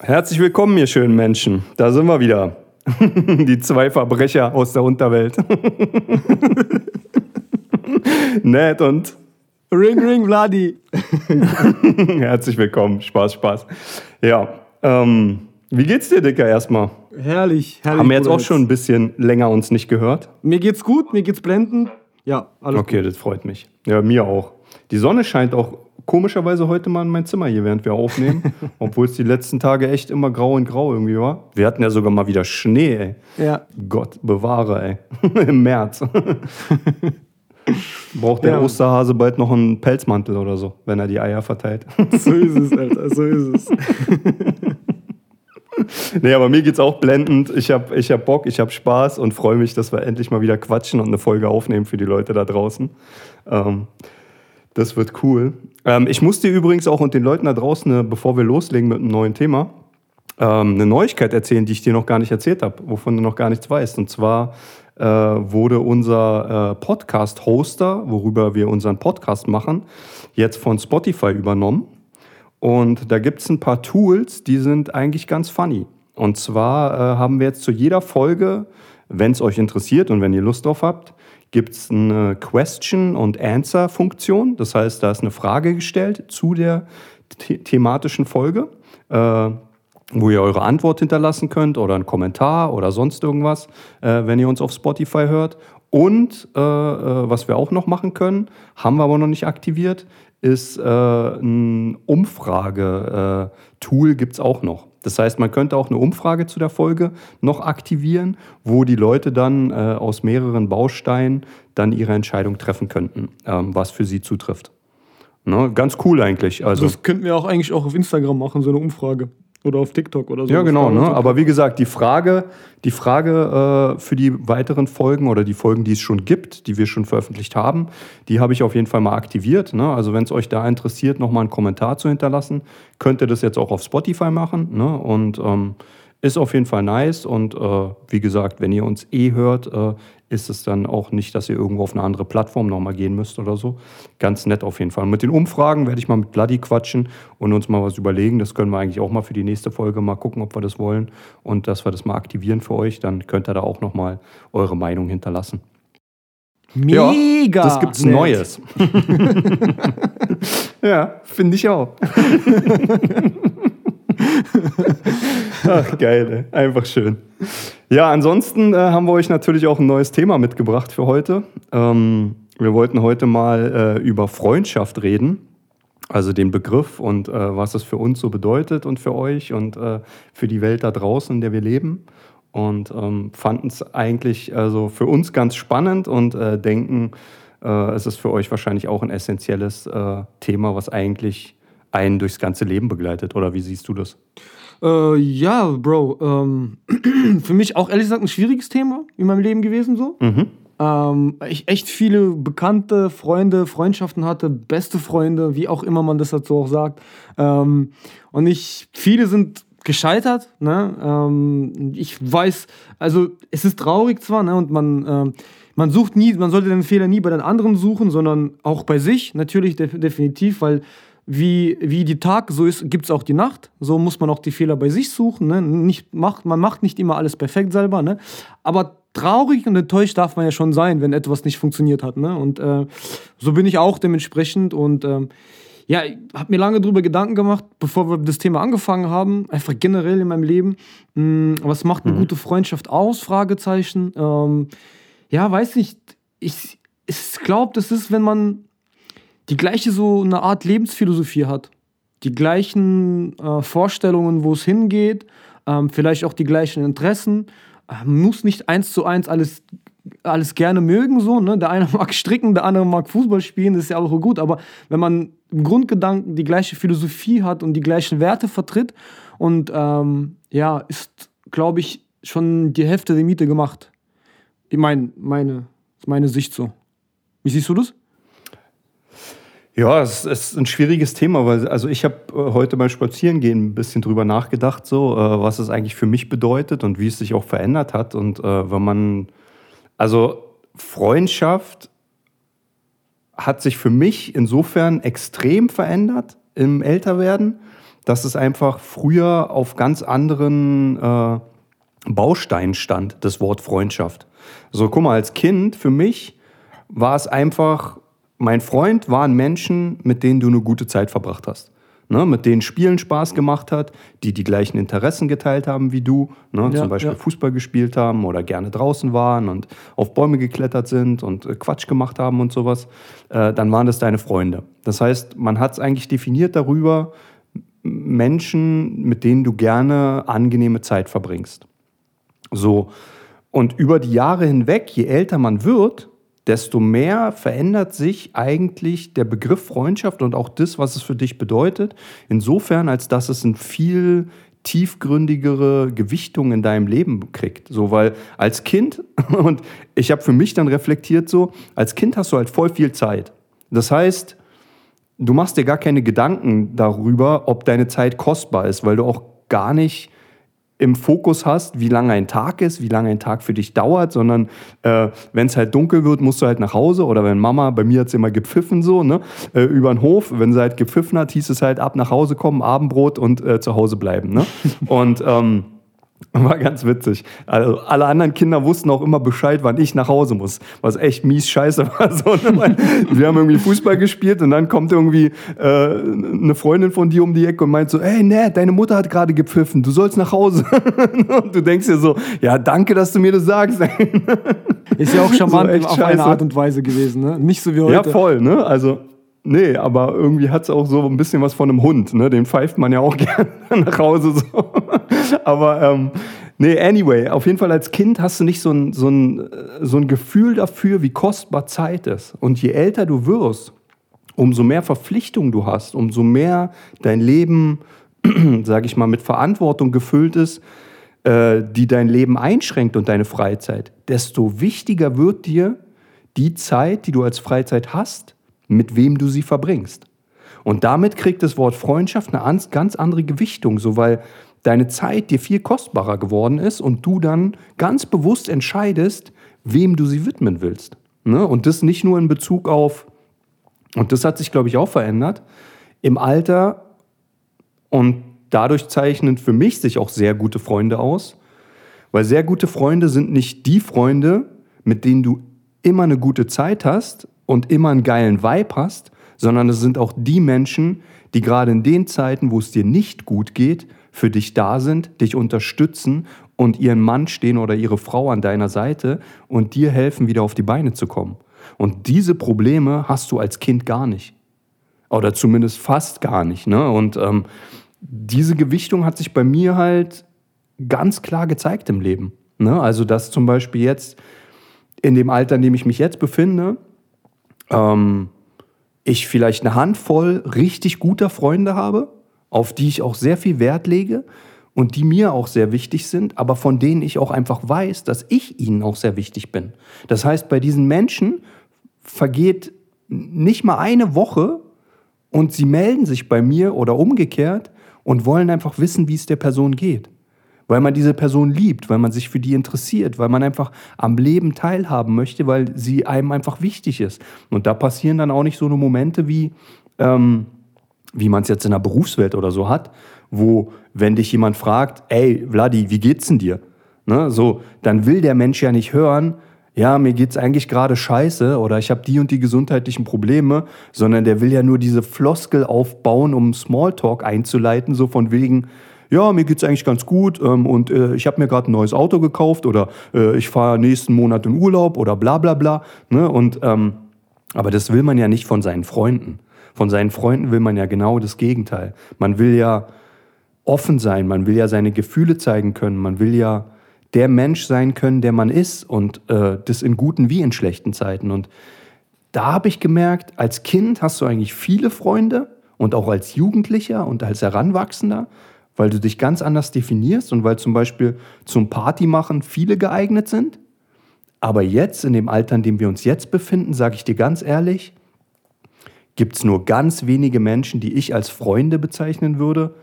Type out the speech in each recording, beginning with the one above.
Herzlich willkommen, ihr schönen Menschen. Da sind wir wieder. Die zwei Verbrecher aus der Unterwelt. Ned und Ring, ring, Vladi. herzlich willkommen. Spaß, Spaß. Ja, ähm, wie geht's dir, Dicker, erstmal? Herrlich, herrlich. Haben wir jetzt auch schon ein bisschen länger uns nicht gehört? Mir geht's gut, mir geht's blendend. Ja, alles Okay, das freut mich. Ja, mir auch. Die Sonne scheint auch komischerweise heute mal in mein Zimmer hier, während wir aufnehmen. obwohl es die letzten Tage echt immer grau und grau irgendwie war. Wir hatten ja sogar mal wieder Schnee, ey. gut. Ja, Gott bewahre, ey. Im März. Braucht der Ja. Osterhase bald noch einen Pelzmantel oder so, wenn er die Eier verteilt. so ist es, Alter, so ist es. nee, aber mir geht's auch blendend. Ich hab, ich hab Bock, ich hab Spaß und freue mich, dass wir endlich mal wieder quatschen und eine Folge aufnehmen für die Leute da draußen. Ähm, das wird cool. Ähm, ich muss dir übrigens auch und den Leuten da draußen, äh, bevor wir loslegen mit einem neuen Thema, ähm, eine Neuigkeit erzählen, die ich dir noch gar nicht erzählt habe, wovon du noch gar nichts weißt. Und zwar äh, wurde unser äh, Podcast-Hoster, worüber wir unseren Podcast machen, jetzt von Spotify übernommen. Und da gibt es ein paar Tools, die sind eigentlich ganz funny. Und zwar äh, haben wir jetzt zu jeder Folge, wenn es euch interessiert und wenn ihr Lust drauf habt, gibt es eine Question- und Answer-Funktion. Das heißt, da ist eine Frage gestellt zu der the thematischen Folge, äh, wo ihr eure Antwort hinterlassen könnt oder einen Kommentar oder sonst irgendwas, äh, wenn ihr uns auf Spotify hört. Und äh, äh, was wir auch noch machen können, haben wir aber noch nicht aktiviert, ist äh, ein Umfrage-Tool gibt es auch noch. Das heißt, man könnte auch eine Umfrage zu der Folge noch aktivieren, wo die Leute dann äh, aus mehreren Bausteinen dann ihre Entscheidung treffen könnten, ähm, was für sie zutrifft. Ne? Ganz cool eigentlich. Also, Das könnten wir auch eigentlich auch auf Instagram machen, so eine Umfrage. Oder auf TikTok oder so. ja, genau. Ne? Aber wie gesagt, die Frage, die Frage äh, für die weiteren Folgen oder die Folgen, die es schon gibt, die wir schon veröffentlicht haben, die habe ich auf jeden Fall mal aktiviert. Ne? Also wenn es euch da interessiert, nochmal einen Kommentar zu hinterlassen, könnt ihr das jetzt auch auf Spotify machen. Ne? Und ähm, ist auf jeden Fall nice. Und äh, wie gesagt, wenn ihr uns eh hört, äh, ist es dann auch nicht, dass ihr irgendwo auf eine andere Plattform nochmal gehen müsst oder so. Ganz nett auf jeden Fall. Mit den Umfragen werde ich mal mit Bloody quatschen und uns mal was überlegen. Das können wir eigentlich auch mal für die nächste Folge mal gucken, ob wir das wollen und dass wir das mal aktivieren für euch. Dann könnt ihr da auch nochmal eure Meinung hinterlassen. Mega! Ja, das gibt's nett. Neues. ja, finde ich auch. Ach, geil, ey. einfach schön. Ja, ansonsten äh, haben wir euch natürlich auch ein neues Thema mitgebracht für heute. Ähm, wir wollten heute mal äh, über Freundschaft reden. Also den Begriff und äh, was es für uns so bedeutet und für euch und äh, für die Welt da draußen, in der wir leben. Und ähm, fanden es eigentlich also für uns ganz spannend und äh, denken, äh, es ist für euch wahrscheinlich auch ein essentielles Thema, was eigentlich einen durchs ganze Leben begleitet. Oder wie siehst du das? Äh, ja, Bro. Ähm, für mich auch ehrlich gesagt ein schwieriges Thema in meinem Leben gewesen so. Mhm. Ähm, ich echt viele bekannte Freunde, Freundschaften hatte, beste Freunde, wie auch immer man das dazu auch sagt. Ähm, und ich, viele sind gescheitert. Ne? Ähm, ich weiß, also es ist traurig zwar, ne? und man, ähm, man sucht nie, man sollte den Fehler nie bei den anderen suchen, sondern auch bei sich, natürlich def definitiv, weil wie, wie die Tag so ist, gibt es auch die Nacht. So muss man auch die Fehler bei sich suchen. Ne? Nicht, macht, man macht nicht immer alles perfekt selber. Ne? Aber traurig und enttäuscht darf man ja schon sein, wenn etwas nicht funktioniert hat. Ne? Und äh, so bin ich auch dementsprechend. Und ähm, ja, ich habe mir lange darüber Gedanken gemacht, bevor wir das Thema angefangen haben, einfach generell in meinem Leben. Mh, was macht eine gute Freundschaft aus? Fragezeichen. Ähm, ja, weiß nicht. Ich, ich glaube, das ist, wenn man die gleiche so eine Art Lebensphilosophie hat. Die gleichen äh, Vorstellungen, wo es hingeht, ähm, vielleicht auch die gleichen Interessen. Ähm, muss nicht eins zu eins alles, alles gerne mögen, so, ne? Der eine mag stricken, der andere mag Fußball spielen, das ist ja auch gut, aber wenn man im Grundgedanken die gleiche Philosophie hat und die gleichen Werte vertritt und ähm, ja, ist, glaube ich, schon die Hälfte der Miete gemacht. Ich mein, meine, meine Sicht so. Wie siehst du das? Ja, es ist ein schwieriges Thema, weil also ich habe äh, heute beim Spazierengehen ein bisschen drüber nachgedacht, so äh, was es eigentlich für mich bedeutet und wie es sich auch verändert hat. Und äh, wenn man, also Freundschaft hat sich für mich insofern extrem verändert im Älterwerden, dass es einfach früher auf ganz anderen Bausteinen stand, das Wort Freundschaft. So, guck mal, als Kind für mich war es einfach, mein Freund waren Menschen, mit denen du eine gute Zeit verbracht hast ne, mit denen Spielen Spaß gemacht hat, die die gleichen Interessen geteilt haben wie du, ne, ja, zum Beispiel ja. Fußball gespielt haben oder gerne draußen waren und auf Bäume geklettert sind und äh, Quatsch gemacht haben und sowas, äh, dann waren das deine Freunde. Das heißt, man hat es eigentlich definiert darüber, Menschen, mit denen du gerne angenehme Zeit verbringst. So. Und über die Jahre hinweg, je älter man wird, desto mehr verändert sich eigentlich der Begriff Freundschaft und auch das, was es für dich bedeutet. Insofern, als dass es ein viel tiefgründigere Gewichtung in deinem Leben kriegt. So, weil als Kind, und ich habe für mich dann reflektiert so, als Kind hast du halt voll viel Zeit. Das heißt, du machst dir gar keine Gedanken darüber, ob deine Zeit kostbar ist, weil du auch gar nicht im Fokus hast, wie lange ein Tag ist, wie lange ein Tag für dich dauert, sondern äh, wenn es halt dunkel wird, musst du halt nach Hause oder wenn Mama, bei mir hat sie immer gepfiffen so, ne, äh, über den Hof, wenn sie halt gepfiffen hat, hieß es halt ab nach Hause kommen, Abendbrot und äh, zu Hause bleiben, ne? Und ähm, War ganz witzig. Also alle anderen Kinder wussten auch immer Bescheid, wann ich nach Hause muss. Was echt mies scheiße war. So, ne? Wir haben irgendwie Fußball gespielt und dann kommt irgendwie äh, eine Freundin von dir um die Ecke und meint so, ey, ne, deine Mutter hat gerade gepfiffen, du sollst nach Hause. und du denkst dir so, ja, danke, dass du mir das sagst. Ist ja auch charmant so auf scheiße. eine Art und Weise gewesen, ne? Nicht so wie heute. Ja, voll, ne? Also Nee, aber irgendwie hat es auch so ein bisschen was von einem Hund. Ne? Den pfeift man ja auch gerne nach Hause. So. aber ähm, nee, anyway, auf jeden Fall als Kind hast du nicht so ein, so, ein, so ein Gefühl dafür, wie kostbar Zeit ist. Und je älter du wirst, umso mehr Verpflichtung du hast, umso mehr dein Leben, sage ich mal, mit Verantwortung gefüllt ist, äh, die dein Leben einschränkt und deine Freizeit, desto wichtiger wird dir die Zeit, die du als Freizeit hast, mit wem du sie verbringst. Und damit kriegt das Wort Freundschaft eine ganz andere Gewichtung, so weil deine Zeit dir viel kostbarer geworden ist und du dann ganz bewusst entscheidest, wem du sie widmen willst. Ne? Und das nicht nur in Bezug auf, und das hat sich, glaube ich, auch verändert, im Alter und dadurch zeichnen für mich sich auch sehr gute Freunde aus, weil sehr gute Freunde sind nicht die Freunde, mit denen du immer eine gute Zeit hast, und immer einen geilen Vibe hast, sondern es sind auch die Menschen, die gerade in den Zeiten, wo es dir nicht gut geht, für dich da sind, dich unterstützen und ihren Mann stehen oder ihre Frau an deiner Seite und dir helfen, wieder auf die Beine zu kommen. Und diese Probleme hast du als Kind gar nicht. Oder zumindest fast gar nicht. Ne? Und ähm, diese Gewichtung hat sich bei mir halt ganz klar gezeigt im Leben. Ne? Also, dass zum Beispiel jetzt in dem Alter, in dem ich mich jetzt befinde, ähm, ich vielleicht eine Handvoll richtig guter Freunde habe, auf die ich auch sehr viel Wert lege und die mir auch sehr wichtig sind, aber von denen ich auch einfach weiß, dass ich ihnen auch sehr wichtig bin. Das heißt, bei diesen Menschen vergeht nicht mal eine Woche und sie melden sich bei mir oder umgekehrt und wollen einfach wissen, wie es der Person geht weil man diese Person liebt, weil man sich für die interessiert, weil man einfach am Leben teilhaben möchte, weil sie einem einfach wichtig ist. Und da passieren dann auch nicht so eine Momente wie, ähm, wie man es jetzt in der Berufswelt oder so hat, wo, wenn dich jemand fragt, ey, Vladi, wie geht's denn dir? Ne, so, dann will der Mensch ja nicht hören, ja, mir geht's eigentlich gerade scheiße oder ich habe die und die gesundheitlichen Probleme, sondern der will ja nur diese Floskel aufbauen, um Smalltalk einzuleiten, so von wegen, ja, mir geht es eigentlich ganz gut ähm, und äh, ich habe mir gerade ein neues Auto gekauft oder äh, ich fahre nächsten Monat in Urlaub oder bla bla bla. Ne? Und, ähm, aber das will man ja nicht von seinen Freunden. Von seinen Freunden will man ja genau das Gegenteil. Man will ja offen sein, man will ja seine Gefühle zeigen können, man will ja der Mensch sein können, der man ist und äh, das in guten wie in schlechten Zeiten. Und da habe ich gemerkt, als Kind hast du eigentlich viele Freunde und auch als Jugendlicher und als Heranwachsender weil du dich ganz anders definierst und weil zum Beispiel zum Partymachen viele geeignet sind. Aber jetzt, in dem Alter, in dem wir uns jetzt befinden, sage ich dir ganz ehrlich, gibt es nur ganz wenige Menschen, die ich als Freunde bezeichnen würde,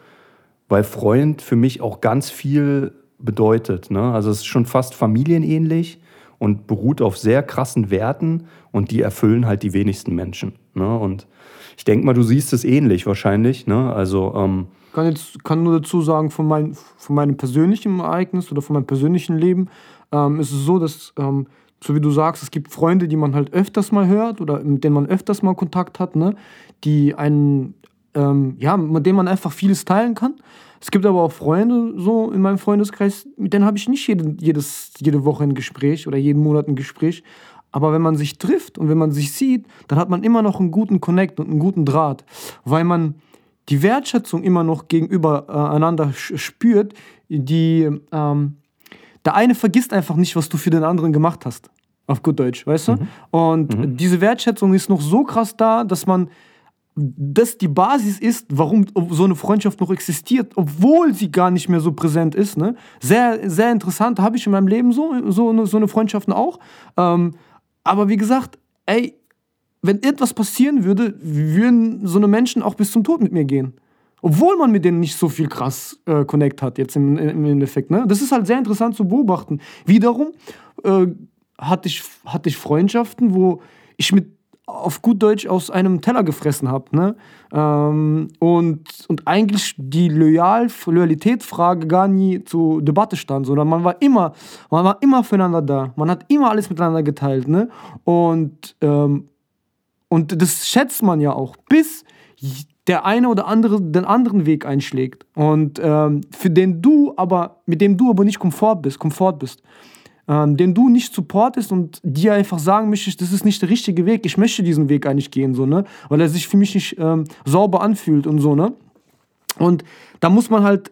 weil Freund für mich auch ganz viel bedeutet. Ne? Also es ist schon fast familienähnlich und beruht auf sehr krassen Werten und die erfüllen halt die wenigsten Menschen. Ne? Und ich denke mal, du siehst es ähnlich wahrscheinlich. Ne? Also ähm, kann jetzt kann nur dazu sagen von, mein, von meinem persönlichen Ereignis oder von meinem persönlichen Leben ähm, ist es so, dass ähm, so wie du sagst, es gibt Freunde, die man halt öfters mal hört oder mit denen man öfters mal Kontakt hat, ne? die einen, ähm, ja, mit denen man einfach vieles teilen kann. Es gibt aber auch Freunde so in meinem Freundeskreis, mit denen habe ich nicht jede, jedes, jede Woche ein Gespräch oder jeden Monat ein Gespräch. Aber wenn man sich trifft und wenn man sich sieht, dann hat man immer noch einen guten Connect und einen guten Draht, weil man die Wertschätzung immer noch gegenüber äh, einander spürt, die ähm, der eine vergisst einfach nicht, was du für den anderen gemacht hast. Auf gut Deutsch, weißt du? Mhm. Und mhm. diese Wertschätzung ist noch so krass da, dass man das die Basis ist, warum so eine Freundschaft noch existiert, obwohl sie gar nicht mehr so präsent ist. Ne? Sehr, sehr interessant, habe ich in meinem Leben so, so, eine, so eine Freundschaften auch. Ähm, aber wie gesagt, ey, wenn etwas passieren würde, würden so eine Menschen auch bis zum Tod mit mir gehen. Obwohl man mit denen nicht so viel krass äh, Connect hat, jetzt im, im Endeffekt. Ne? Das ist halt sehr interessant zu beobachten. Wiederum äh, hatte, ich, hatte ich Freundschaften, wo ich mit auf gut Deutsch aus einem Teller gefressen habe. Ne? Ähm, und, und eigentlich die Loyal Loyalitätsfrage gar nie zur Debatte stand, sondern man war immer, man war immer füreinander da. Man hat immer alles miteinander geteilt. Ne? Und, ähm, und das schätzt man ja auch, bis der eine oder andere den anderen Weg einschlägt. Und ähm, für den du aber, mit dem du aber nicht komfort bist, komfort bist ähm, den du nicht supportest und dir einfach sagen möchtest, das ist nicht der richtige Weg, ich möchte diesen Weg eigentlich gehen, so, ne? Weil er sich für mich nicht ähm, sauber anfühlt und so, ne? Und da muss man halt,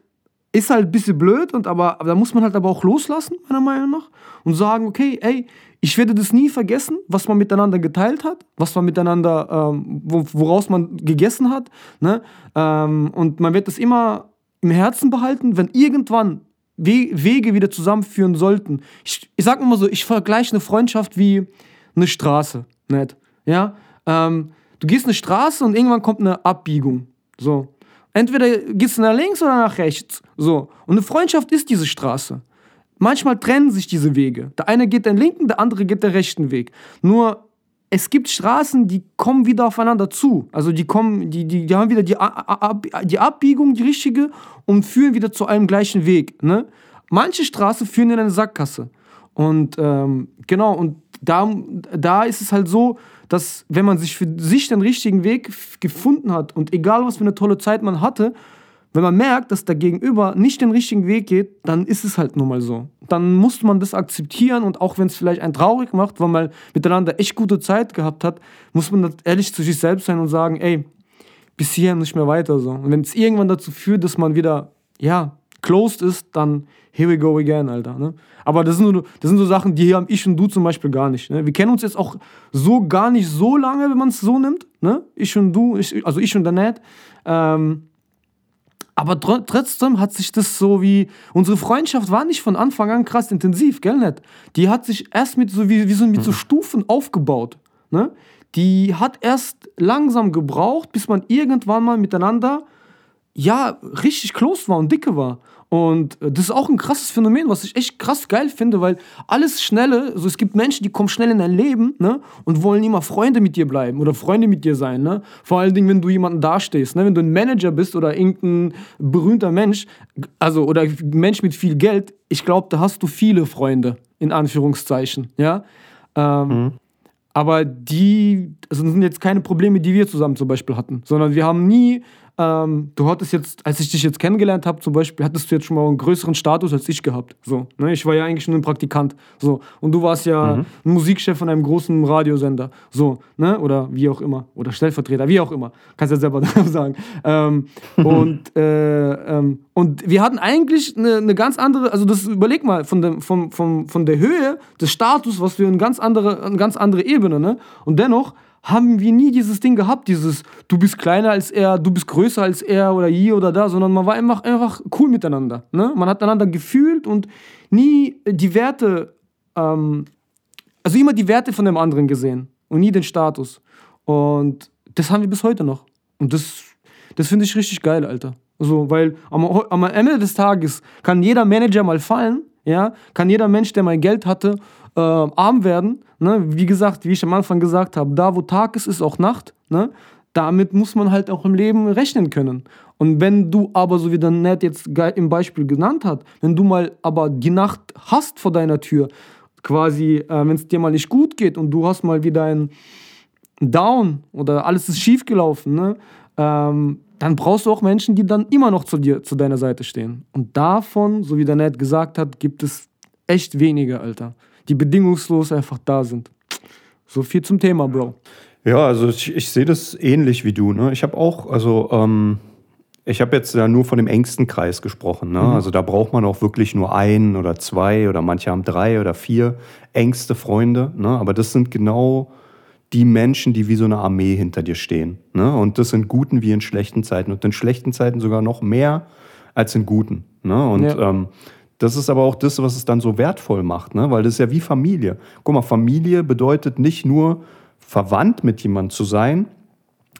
ist halt ein bisschen blöd, und aber, aber da muss man halt aber auch loslassen, meiner Meinung nach, und sagen, okay, ey, ich werde das nie vergessen, was man miteinander geteilt hat, was man miteinander, ähm, woraus man gegessen hat. Ne? Ähm, und man wird das immer im Herzen behalten, wenn irgendwann Wege wieder zusammenführen sollten. Ich, ich sag immer so, ich vergleiche eine Freundschaft wie eine Straße, nicht? Ja? Ähm, du gehst eine Straße und irgendwann kommt eine Abbiegung. So. Entweder gehst du nach links oder nach rechts. So. Und eine Freundschaft ist diese Straße. Manchmal trennen sich diese Wege. Der eine geht den linken, der andere geht den rechten Weg. Nur es gibt Straßen, die kommen wieder aufeinander zu. Also die kommen, die, die, die haben wieder die, die Abbiegung, die richtige, und führen wieder zu einem gleichen Weg. Ne? Manche Straßen führen in eine Sackgasse. Und ähm, genau, und da, da ist es halt so, dass wenn man sich für sich den richtigen Weg gefunden hat und egal was für eine tolle Zeit man hatte, wenn man merkt, dass der Gegenüber nicht den richtigen Weg geht, dann ist es halt nun mal so. Dann muss man das akzeptieren und auch wenn es vielleicht einen traurig macht, weil man miteinander echt gute Zeit gehabt hat, muss man ehrlich zu sich selbst sein und sagen, ey, bis hierhin nicht mehr weiter so. Und wenn es irgendwann dazu führt, dass man wieder, ja, closed ist, dann here we go again, Alter. Ne? Aber das sind, so, das sind so Sachen, die haben ich und du zum Beispiel gar nicht. Ne? Wir kennen uns jetzt auch so gar nicht so lange, wenn man es so nimmt. Ne? Ich und du, ich, also ich und der Ned. Ähm, aber trotzdem hat sich das so wie. Unsere Freundschaft war nicht von Anfang an krass intensiv, gell, nicht? Die hat sich erst mit so, wie, wie so, mit so mhm. Stufen aufgebaut. Ne? Die hat erst langsam gebraucht, bis man irgendwann mal miteinander ja richtig close war und dicke war. Und äh, das ist auch ein krasses Phänomen, was ich echt krass geil finde, weil alles Schnelle, also es gibt Menschen, die kommen schnell in dein Leben ne, und wollen immer Freunde mit dir bleiben oder Freunde mit dir sein. Ne? Vor allen Dingen, wenn du jemanden dastehst. Ne? Wenn du ein Manager bist oder irgendein berühmter Mensch, also oder Mensch mit viel Geld, ich glaube, da hast du viele Freunde, in Anführungszeichen. Ja. Ähm, mhm. Aber die, also das sind jetzt keine Probleme, die wir zusammen zum Beispiel hatten, sondern wir haben nie ähm, du hattest jetzt, als ich dich jetzt kennengelernt habe, zum Beispiel, hattest du jetzt schon mal einen größeren Status als ich gehabt. So, ne? Ich war ja eigentlich nur ein Praktikant. So. Und du warst ja mhm. ein Musikchef von einem großen Radiosender. So, ne? Oder wie auch immer. Oder Stellvertreter, wie auch immer. Kannst ja selber sagen. Ähm, und, äh, ähm, und wir hatten eigentlich eine, eine, ganz andere, also das überleg mal, von, dem, von, von, von der Höhe des Status, was wir eine ganz andere, eine ganz andere Ebene, ne? Und dennoch haben wir nie dieses Ding gehabt, dieses du bist kleiner als er, du bist größer als er oder hier oder da, sondern man war einfach, einfach cool miteinander. Ne? Man hat einander gefühlt und nie die Werte, ähm, also immer die Werte von dem anderen gesehen und nie den Status. Und das haben wir bis heute noch. Und das, das finde ich richtig geil, Alter. So, weil am, am Ende des Tages kann jeder Manager mal fallen, ja, kann jeder Mensch, der mal Geld hatte, äh, arm werden. Ne? Wie gesagt, wie ich am Anfang gesagt habe, da wo Tag ist, ist auch Nacht. Ne? Damit muss man halt auch im Leben rechnen können. Und wenn du aber, so wie der Ned jetzt im Beispiel genannt hat, wenn du mal aber die Nacht hast vor deiner Tür, quasi, äh, wenn es dir mal nicht gut geht und du hast mal wieder ein Down oder alles ist schief gelaufen, ne? Ähm, dann brauchst du auch Menschen, die dann immer noch zu dir, zu deiner Seite stehen. Und davon, so wie der Ned gesagt hat, gibt es echt wenige, Alter, die bedingungslos einfach da sind. So viel zum Thema, Bro. Ja, also ich, ich sehe das ähnlich wie du. Ne? Ich habe auch, also ähm, ich habe jetzt ja nur von dem engsten Kreis gesprochen. Ne? Mhm. Also da braucht man auch wirklich nur ein oder zwei oder manche haben drei oder vier engste Freunde. Ne? Aber das sind genau die Menschen, die wie so eine Armee hinter dir stehen. Ne? Und das in guten wie in schlechten Zeiten. Und in schlechten Zeiten sogar noch mehr als in guten. Ne? Und ja. ähm, das ist aber auch das, was es dann so wertvoll macht, ne? weil das ist ja wie Familie. Guck mal, Familie bedeutet nicht nur verwandt mit jemandem zu sein,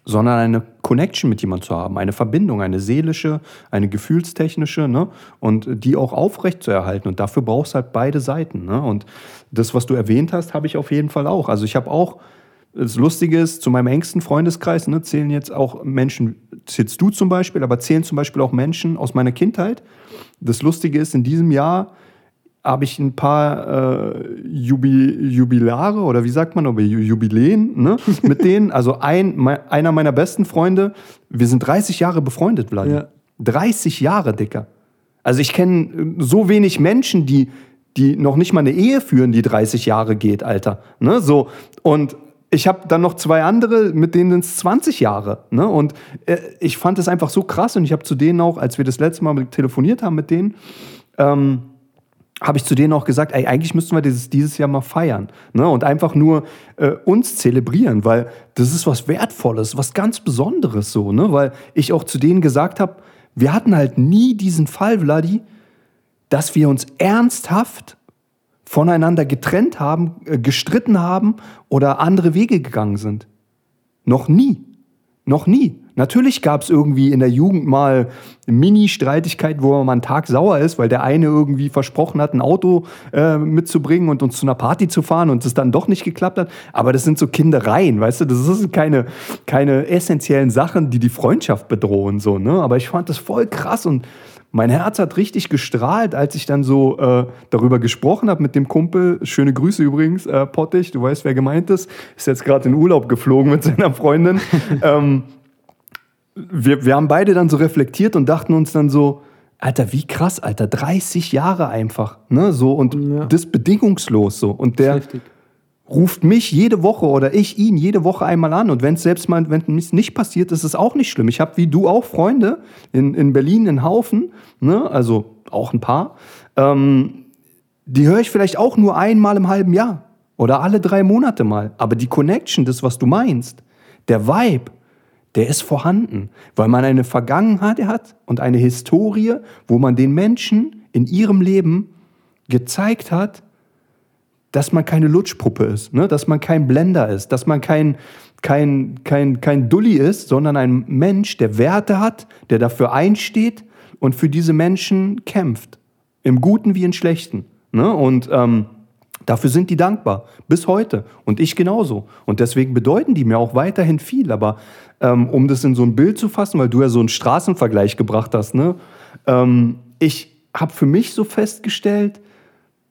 sondern eine Connection mit jemandem zu haben, eine Verbindung, eine seelische, eine gefühlstechnische, ne? und die auch aufrecht zu erhalten. Und dafür brauchst du halt beide Seiten. Ne? Und das, was du erwähnt hast, habe ich auf jeden Fall auch. Also ich habe auch, das Lustige ist, zu meinem engsten Freundeskreis ne, zählen jetzt auch Menschen, zählst du zum Beispiel, aber zählen zum Beispiel auch Menschen aus meiner Kindheit. Das Lustige ist, in diesem Jahr habe ich ein paar äh, Jubi Jubilare oder wie sagt man, Jubiläen ne, mit denen. Also ein, mein, einer meiner besten Freunde, wir sind 30 Jahre befreundet, Vlad. Ja. 30 Jahre, Dicker. Also ich kenne äh, so wenig Menschen, die, die noch nicht mal eine Ehe führen, die 30 Jahre geht, Alter. Ne, so. Und ich habe dann noch zwei andere, mit denen sind es 20 Jahre. Ne? Und äh, ich fand es einfach so krass und ich habe zu denen auch, als wir das letzte Mal telefoniert haben mit denen, ähm, habe ich zu denen auch gesagt, ey, eigentlich müssten wir dieses, dieses Jahr mal feiern ne? und einfach nur äh, uns zelebrieren, weil das ist was Wertvolles, was ganz Besonderes so, ne? weil ich auch zu denen gesagt habe, wir hatten halt nie diesen Fall, Vladi, dass wir uns ernsthaft voneinander getrennt haben, äh, gestritten haben oder andere Wege gegangen sind. Noch nie. Noch nie. Natürlich gab es irgendwie in der Jugend mal Mini-Streitigkeiten, wo man einen Tag sauer ist, weil der eine irgendwie versprochen hat, ein Auto äh, mitzubringen und uns zu einer Party zu fahren und es dann doch nicht geklappt hat. Aber das sind so Kindereien, weißt du? Das sind keine, keine essentiellen Sachen, die die Freundschaft bedrohen. So, ne? Aber ich fand das voll krass und mein Herz hat richtig gestrahlt, als ich dann so äh, darüber gesprochen habe mit dem Kumpel. Schöne Grüße übrigens, äh, Pottig, du weißt, wer gemeint ist. Ist jetzt gerade in Urlaub geflogen mit seiner Freundin. ähm, wir, wir haben beide dann so reflektiert und dachten uns dann so, Alter, wie krass, Alter, 30 Jahre einfach, ne, so und ja. das bedingungslos so und der ruft mich jede Woche oder ich ihn jede Woche einmal an. Und wenn es selbst mal, wenn es nicht passiert, ist es auch nicht schlimm. Ich habe wie du auch Freunde in, in Berlin, in Haufen, ne, also auch ein paar, ähm, die höre ich vielleicht auch nur einmal im halben Jahr oder alle drei Monate mal, aber die Connection, das, was du meinst, der Vibe, der ist vorhanden, weil man eine Vergangenheit hat und eine Historie, wo man den Menschen in ihrem Leben gezeigt hat, dass man keine Lutschpuppe ist, ne? dass man kein Blender ist, dass man kein, kein, kein, kein Dulli ist, sondern ein Mensch, der Werte hat, der dafür einsteht und für diese Menschen kämpft. Im Guten wie im Schlechten. Ne? Und ähm, Dafür sind die dankbar, bis heute. Und ich genauso. Und deswegen bedeuten die mir auch weiterhin viel. Aber ähm, um das in so ein Bild zu fassen, weil du ja so einen Straßenvergleich gebracht hast, ne? Ähm, ich habe für mich so festgestellt,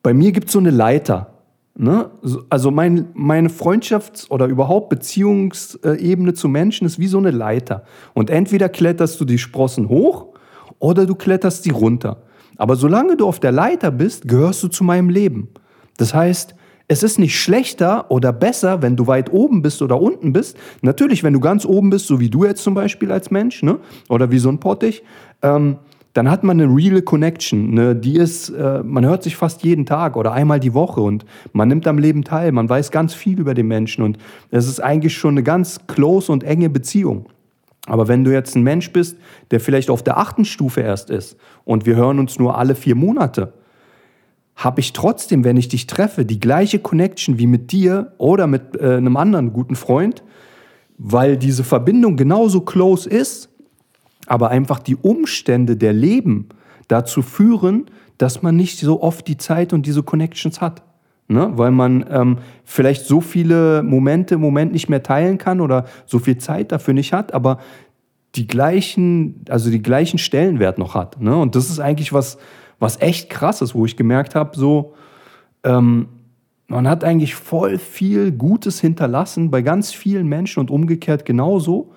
bei mir gibt es so eine Leiter. Ne? Also mein, meine Freundschafts- oder überhaupt Beziehungsebene zu Menschen ist wie so eine Leiter. Und entweder kletterst du die Sprossen hoch oder du kletterst sie runter. Aber solange du auf der Leiter bist, gehörst du zu meinem Leben. Das heißt, es ist nicht schlechter oder besser, wenn du weit oben bist oder unten bist. Natürlich, wenn du ganz oben bist, so wie du jetzt zum Beispiel als Mensch, ne? oder wie so ein Pottich, ähm, dann hat man eine real Connection. Ne? Die ist, äh, man hört sich fast jeden Tag oder einmal die Woche und man nimmt am Leben teil. Man weiß ganz viel über den Menschen und es ist eigentlich schon eine ganz close und enge Beziehung. Aber wenn du jetzt ein Mensch bist, der vielleicht auf der achten Stufe erst ist und wir hören uns nur alle vier Monate, habe ich trotzdem, wenn ich dich treffe, die gleiche Connection wie mit dir oder mit äh, einem anderen guten Freund, weil diese Verbindung genauso close ist, aber einfach die Umstände der Leben dazu führen, dass man nicht so oft die Zeit und diese Connections hat. Ne? Weil man ähm, vielleicht so viele Momente im Moment nicht mehr teilen kann oder so viel Zeit dafür nicht hat, aber die gleichen, also die gleichen Stellenwert noch hat. Ne? Und das ist eigentlich was, was echt krass ist, wo ich gemerkt habe, so, ähm, man hat eigentlich voll viel Gutes hinterlassen bei ganz vielen Menschen und umgekehrt genauso,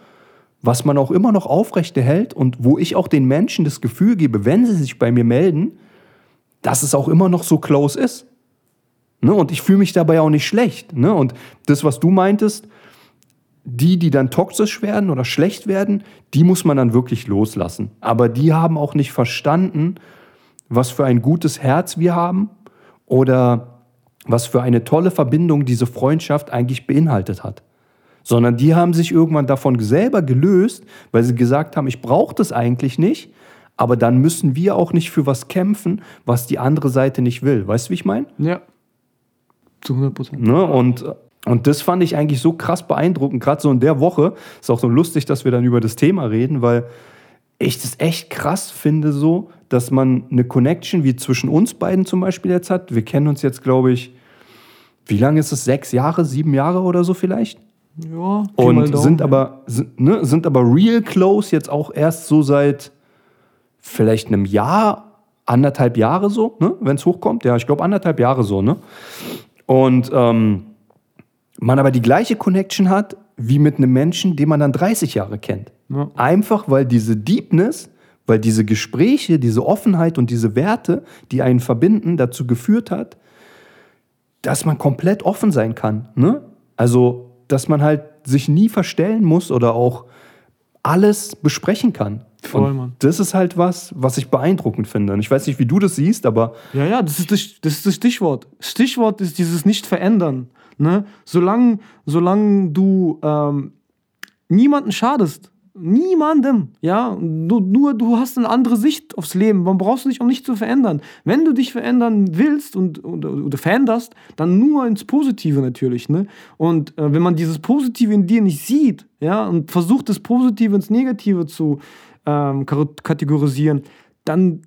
was man auch immer noch aufrechterhält und wo ich auch den Menschen das Gefühl gebe, wenn sie sich bei mir melden, dass es auch immer noch so close ist. Ne? Und ich fühle mich dabei auch nicht schlecht. Ne? Und das, was du meintest, die, die dann toxisch werden oder schlecht werden, die muss man dann wirklich loslassen. Aber die haben auch nicht verstanden, was für ein gutes Herz wir haben oder was für eine tolle Verbindung diese Freundschaft eigentlich beinhaltet hat. Sondern die haben sich irgendwann davon selber gelöst, weil sie gesagt haben, ich brauche das eigentlich nicht, aber dann müssen wir auch nicht für was kämpfen, was die andere Seite nicht will. Weißt du, wie ich meine? Ja. Zu 100 Prozent. Ne? Und und das fand ich eigentlich so krass beeindruckend, gerade so in der Woche. Ist auch so lustig, dass wir dann über das Thema reden, weil ich das echt krass finde, so, dass man eine Connection wie zwischen uns beiden zum Beispiel jetzt hat. Wir kennen uns jetzt, glaube ich, wie lange ist es? Sechs Jahre, sieben Jahre oder so vielleicht? Ja, und sind aber, sind, ne, sind aber real close jetzt auch erst so seit vielleicht einem Jahr, anderthalb Jahre so, ne, wenn es hochkommt. Ja, ich glaube anderthalb Jahre so, ne? Und ähm, man aber die gleiche Connection hat wie mit einem Menschen, den man dann 30 Jahre kennt. Ja. Einfach weil diese Deepness, weil diese Gespräche, diese Offenheit und diese Werte, die einen verbinden, dazu geführt hat, dass man komplett offen sein kann. Ne? Also, dass man halt sich nie verstellen muss oder auch alles besprechen kann. Voll, Mann. Das ist halt was, was ich beeindruckend finde. Und ich weiß nicht, wie du das siehst, aber. Ja, ja, das ist das, das, ist das Stichwort. Stichwort ist dieses Nicht-Verändern. Ne? Solange, solange du ähm, niemanden schadest, niemandem, ja, du, nur du hast eine andere Sicht aufs Leben, man brauchst dich auch nicht zu verändern. Wenn du dich verändern willst und oder, oder veränderst, dann nur ins Positive natürlich, ne? Und äh, wenn man dieses Positive in dir nicht sieht, ja, und versucht das Positive ins Negative zu ähm, kategorisieren, dann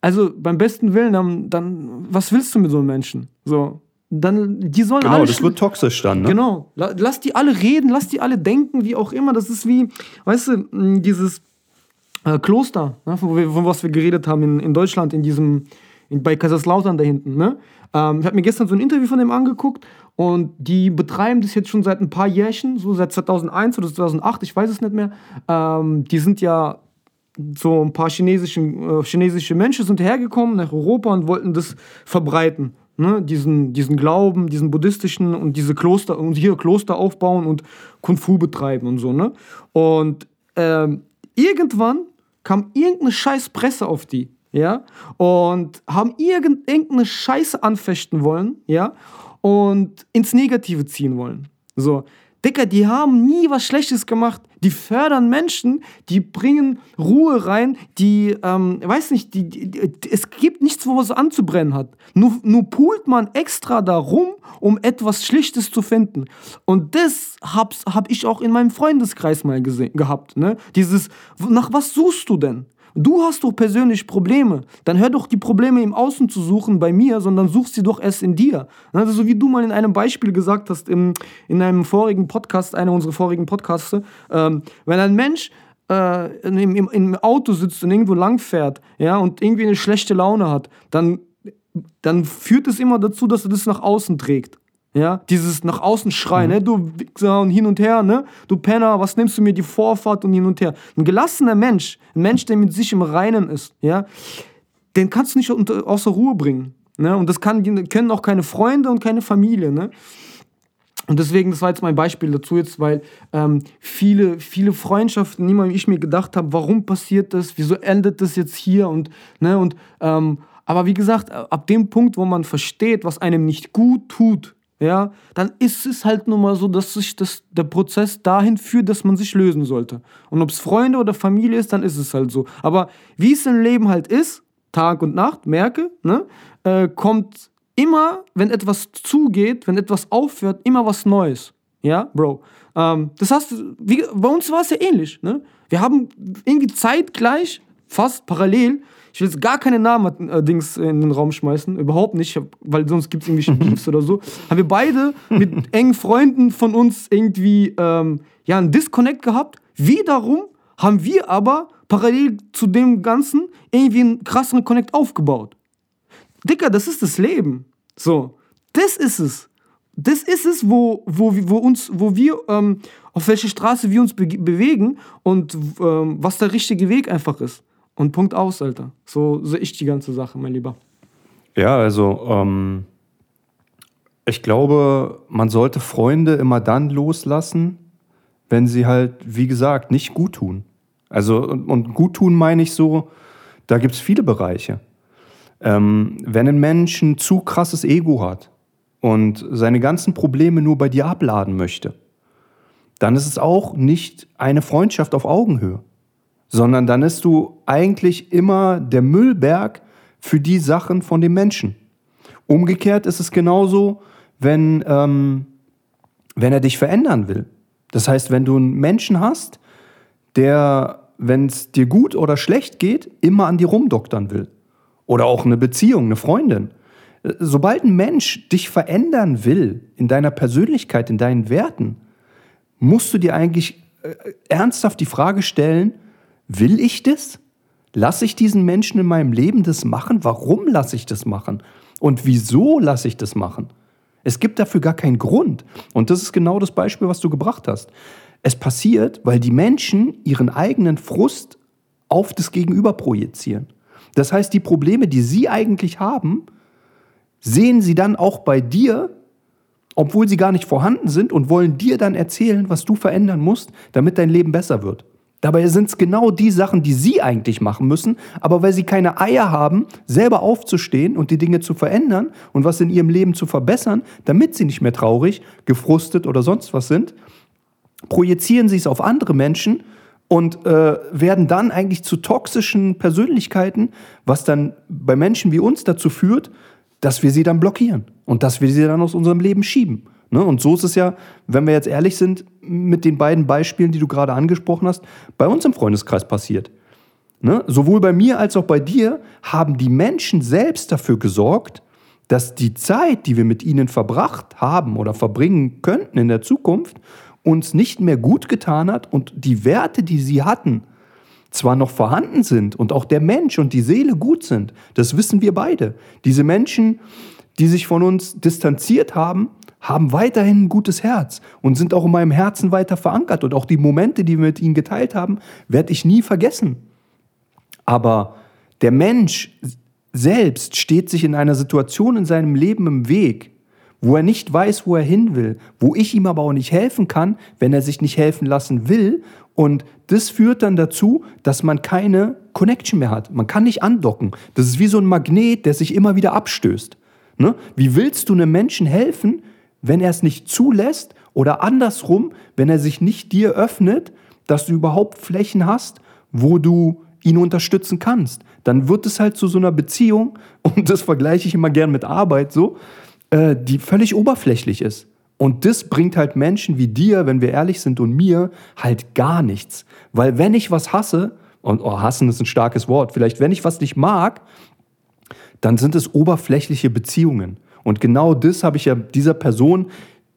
also beim besten Willen, dann, dann was willst du mit so einem Menschen? So, dann die sollen genau, alle. Genau, das wird toxisch dann, ne? Genau. Lass die alle reden, lass die alle denken, wie auch immer. Das ist wie, weißt du, dieses äh, Kloster, ne, von, von, was wir geredet haben in, in Deutschland, in diesem, in, bei Kaiserslautern da hinten, ne? Ähm, ich habe mir gestern so ein Interview von dem angeguckt und die betreiben das jetzt schon seit ein paar Jährchen, so seit 2001 oder 2008, ich weiß es nicht mehr. Ähm, die sind ja so ein paar chinesischen, äh, chinesische Menschen sind hergekommen nach Europa und wollten das verbreiten ne, diesen, diesen Glauben, diesen buddhistischen und diese Kloster und hier Kloster aufbauen und Kung Fu betreiben und so, ne? Und ähm, irgendwann kam irgendeine scheiß Presse auf die, ja, und haben irgend, irgendeine Scheiße anfechten wollen, ja, und ins Negative ziehen wollen. So, Dicker, die haben nie was Schlechtes gemacht. Die fördern Menschen, die bringen Ruhe rein, die, ähm, weiß nicht, die, die, es gibt nichts, wo es anzubrennen hat. Nur, nur poolt man extra darum, um etwas Schlichtes zu finden. Und das habe hab ich auch in meinem Freundeskreis mal gesehen, gehabt. Ne? Dieses, nach was suchst du denn? Du hast doch persönlich Probleme. Dann hör doch die Probleme im Außen zu suchen bei mir, sondern such sie doch erst in dir. Also so wie du mal in einem Beispiel gesagt hast, im, in einem vorigen Podcast, einer unserer vorigen Podcasts, ähm, wenn ein Mensch äh, im, im, im Auto sitzt und irgendwo langfährt ja, und irgendwie eine schlechte Laune hat, dann, dann führt es immer dazu, dass er das nach außen trägt. Ja, dieses nach außen schreien, mhm. ne? du Wichser und hin und her, ne? Du Penner, was nimmst du mir die Vorfahrt und hin und her? Ein gelassener Mensch, ein Mensch, der mit sich im Reinen ist, ja, den kannst du nicht außer Ruhe bringen. Ne? Und das kann, können auch keine Freunde und keine Familie, ne? Und deswegen, das war jetzt mein Beispiel dazu jetzt, weil ähm, viele, viele Freundschaften, niemand wie ich mir gedacht habe, warum passiert das, wieso endet das jetzt hier und, ne, und, ähm, aber wie gesagt, ab dem Punkt, wo man versteht, was einem nicht gut tut, ja, dann ist es halt nun mal so, dass sich das, der Prozess dahin führt, dass man sich lösen sollte. Und ob es Freunde oder Familie ist, dann ist es halt so. Aber wie es im Leben halt ist, Tag und Nacht, merke, ne, äh, kommt immer, wenn etwas zugeht, wenn etwas aufhört, immer was Neues. Ja, Bro. Ähm, das heißt, wie, bei uns war es ja ähnlich. Ne? Wir haben irgendwie zeitgleich, fast parallel, Ich will jetzt gar keine Namen äh, Dings in den Raum schmeißen, überhaupt nicht, weil sonst gibt es irgendwelche Beefs oder so. Haben wir beide mit engen Freunden von uns irgendwie ähm, ja, einen Disconnect gehabt. Wiederum haben wir aber parallel zu dem Ganzen irgendwie einen krasseren Connect aufgebaut. Dicker, das ist das Leben. So, das ist es. Das ist es, wo, wo, wo, uns, wo wir, ähm, auf welche Straße wir uns be bewegen und ähm, was der richtige Weg einfach ist. Und Punkt aus, Alter. So sehe ich die ganze Sache, mein Lieber. Ja, also ähm, ich glaube, man sollte Freunde immer dann loslassen, wenn sie halt, wie gesagt, nicht gut tun. Also, und, und gut tun meine ich so, da gibt es viele Bereiche. Ähm, wenn ein Mensch ein zu krasses Ego hat und seine ganzen Probleme nur bei dir abladen möchte, dann ist es auch nicht eine Freundschaft auf Augenhöhe sondern dann bist du eigentlich immer der Müllberg für die Sachen von dem Menschen. Umgekehrt ist es genauso, wenn, ähm, wenn er dich verändern will. Das heißt, wenn du einen Menschen hast, der, wenn es dir gut oder schlecht geht, immer an dir rumdoktern will. Oder auch eine Beziehung, eine Freundin. Sobald ein Mensch dich verändern will in deiner Persönlichkeit, in deinen Werten, musst du dir eigentlich äh, ernsthaft die Frage stellen, Will ich das? Lasse ich diesen Menschen in meinem Leben das machen? Warum lasse ich das machen? Und wieso lasse ich das machen? Es gibt dafür gar keinen Grund. Und das ist genau das Beispiel, was du gebracht hast. Es passiert, weil die Menschen ihren eigenen Frust auf das Gegenüber projizieren. Das heißt, die Probleme, die sie eigentlich haben, sehen sie dann auch bei dir, obwohl sie gar nicht vorhanden sind und wollen dir dann erzählen, was du verändern musst, damit dein Leben besser wird. Dabei sind es genau die Sachen, die sie eigentlich machen müssen, aber weil sie keine Eier haben, selber aufzustehen und die Dinge zu verändern und was in ihrem Leben zu verbessern, damit sie nicht mehr traurig, gefrustet oder sonst was sind, projizieren sie es auf andere Menschen und äh, werden dann eigentlich zu toxischen Persönlichkeiten, was dann bei Menschen wie uns dazu führt, dass wir sie dann blockieren und dass wir sie dann aus unserem Leben schieben. Ne? Und so ist es ja, wenn wir jetzt ehrlich sind, mit den beiden Beispielen, die du gerade angesprochen hast, bei uns im Freundeskreis passiert. Ne? Sowohl bei mir als auch bei dir haben die Menschen selbst dafür gesorgt, dass die Zeit, die wir mit ihnen verbracht haben oder verbringen könnten in der Zukunft, uns nicht mehr gut getan hat und die Werte, die sie hatten, zwar noch vorhanden sind und auch der Mensch und die Seele gut sind. Das wissen wir beide. Diese Menschen, die sich von uns distanziert haben, haben weiterhin ein gutes Herz und sind auch in meinem Herzen weiter verankert. Und auch die Momente, die wir mit ihnen geteilt haben, werde ich nie vergessen. Aber der Mensch selbst steht sich in einer Situation in seinem Leben im Weg, wo er nicht weiß, wo er hin will, wo ich ihm aber auch nicht helfen kann, wenn er sich nicht helfen lassen will. Und das führt dann dazu, dass man keine Connection mehr hat. Man kann nicht andocken. Das ist wie so ein Magnet, der sich immer wieder abstößt. Ne? Wie willst du einem Menschen helfen, wenn er es nicht zulässt oder andersrum, wenn er sich nicht dir öffnet, dass du überhaupt Flächen hast, wo du ihn unterstützen kannst, dann wird es halt zu so einer Beziehung, und das vergleiche ich immer gern mit Arbeit so, äh, die völlig oberflächlich ist. Und das bringt halt Menschen wie dir, wenn wir ehrlich sind, und mir halt gar nichts. Weil wenn ich was hasse, und oh, hassen ist ein starkes Wort, vielleicht wenn ich was nicht mag, dann sind es oberflächliche Beziehungen. Und genau das habe ich ja dieser Person,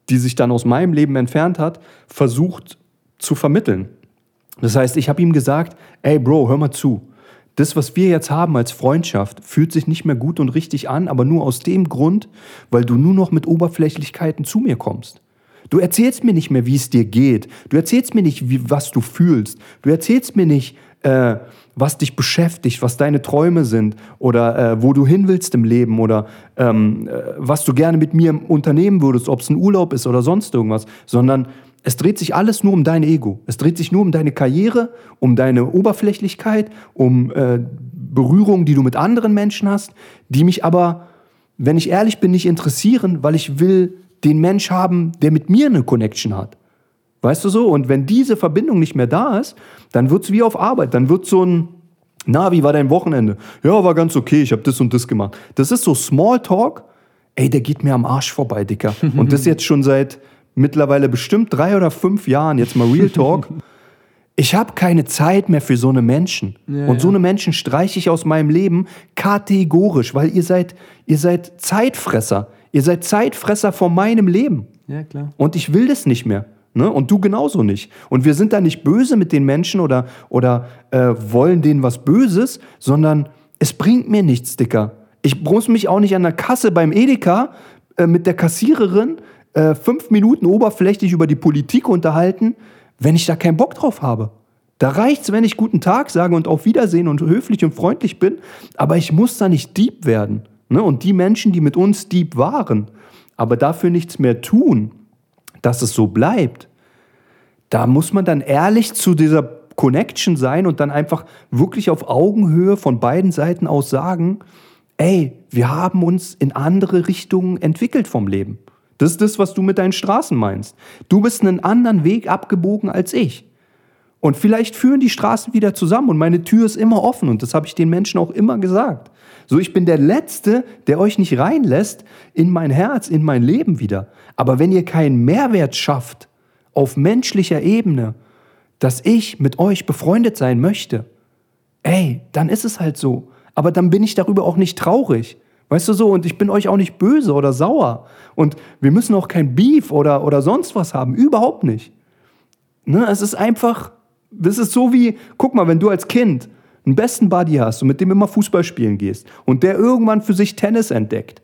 die sich dann aus meinem Leben entfernt hat, versucht zu vermitteln. Das heißt, ich habe ihm gesagt, ey Bro, hör mal zu. Das, was wir jetzt haben als Freundschaft, fühlt sich nicht mehr gut und richtig an, aber nur aus dem Grund, weil du nur noch mit Oberflächlichkeiten zu mir kommst. Du erzählst mir nicht mehr, wie es dir geht. Du erzählst mir nicht, wie, was du fühlst. Du erzählst mir nicht, äh, was dich beschäftigt, was deine Träume sind oder äh, wo du hin willst im Leben oder ähm, äh, was du gerne mit mir unternehmen würdest, ob es ein Urlaub ist oder sonst irgendwas, sondern es dreht sich alles nur um dein Ego. Es dreht sich nur um deine Karriere, um deine Oberflächlichkeit, um äh, Berührungen, die du mit anderen Menschen hast, die mich aber, wenn ich ehrlich bin, nicht interessieren, weil ich will den Mensch haben, der mit mir eine Connection hat. Weißt du so? Und wenn diese Verbindung nicht mehr da ist, dann wird es wie auf Arbeit. Dann wird so ein, na, wie war dein Wochenende? Ja, war ganz okay, ich habe das und das gemacht. Das ist so Smalltalk. Ey, der geht mir am Arsch vorbei, Dicker. Und das jetzt schon seit mittlerweile bestimmt drei oder fünf Jahren, jetzt mal Real Talk. Ich habe keine Zeit mehr für so eine Menschen. Ja, und so eine Menschen streiche ich aus meinem Leben kategorisch, weil ihr seid, ihr seid Zeitfresser. Ihr seid Zeitfresser von meinem Leben. Ja, klar. Und ich will das nicht mehr. Ne? Und du genauso nicht. Und wir sind da nicht böse mit den Menschen oder, oder äh, wollen denen was Böses, sondern es bringt mir nichts, Dicker. Ich muss mich auch nicht an der Kasse beim Edeka äh, mit der Kassiererin äh, fünf Minuten oberflächlich über die Politik unterhalten, wenn ich da keinen Bock drauf habe. Da reicht's, wenn ich guten Tag sage und auf Wiedersehen und höflich und freundlich bin, aber ich muss da nicht Dieb werden. Ne? Und die Menschen, die mit uns Dieb waren, aber dafür nichts mehr tun, dass es so bleibt, da muss man dann ehrlich zu dieser Connection sein und dann einfach wirklich auf Augenhöhe von beiden Seiten aus sagen, ey, wir haben uns in andere Richtungen entwickelt vom Leben. Das ist das, was du mit deinen Straßen meinst. Du bist einen anderen Weg abgebogen als ich. Und vielleicht führen die Straßen wieder zusammen und meine Tür ist immer offen und das habe ich den Menschen auch immer gesagt. So, ich bin der Letzte, der euch nicht reinlässt in mein Herz, in mein Leben wieder. Aber wenn ihr keinen Mehrwert schafft auf menschlicher Ebene, dass ich mit euch befreundet sein möchte, ey, dann ist es halt so. Aber dann bin ich darüber auch nicht traurig. Weißt du so, und ich bin euch auch nicht böse oder sauer. Und wir müssen auch kein Beef oder, oder sonst was haben. Überhaupt nicht. Ne, es ist einfach, das ist so wie, guck mal, wenn du als Kind einen besten Buddy hast und mit dem immer Fußball spielen gehst und der irgendwann für sich Tennis entdeckt,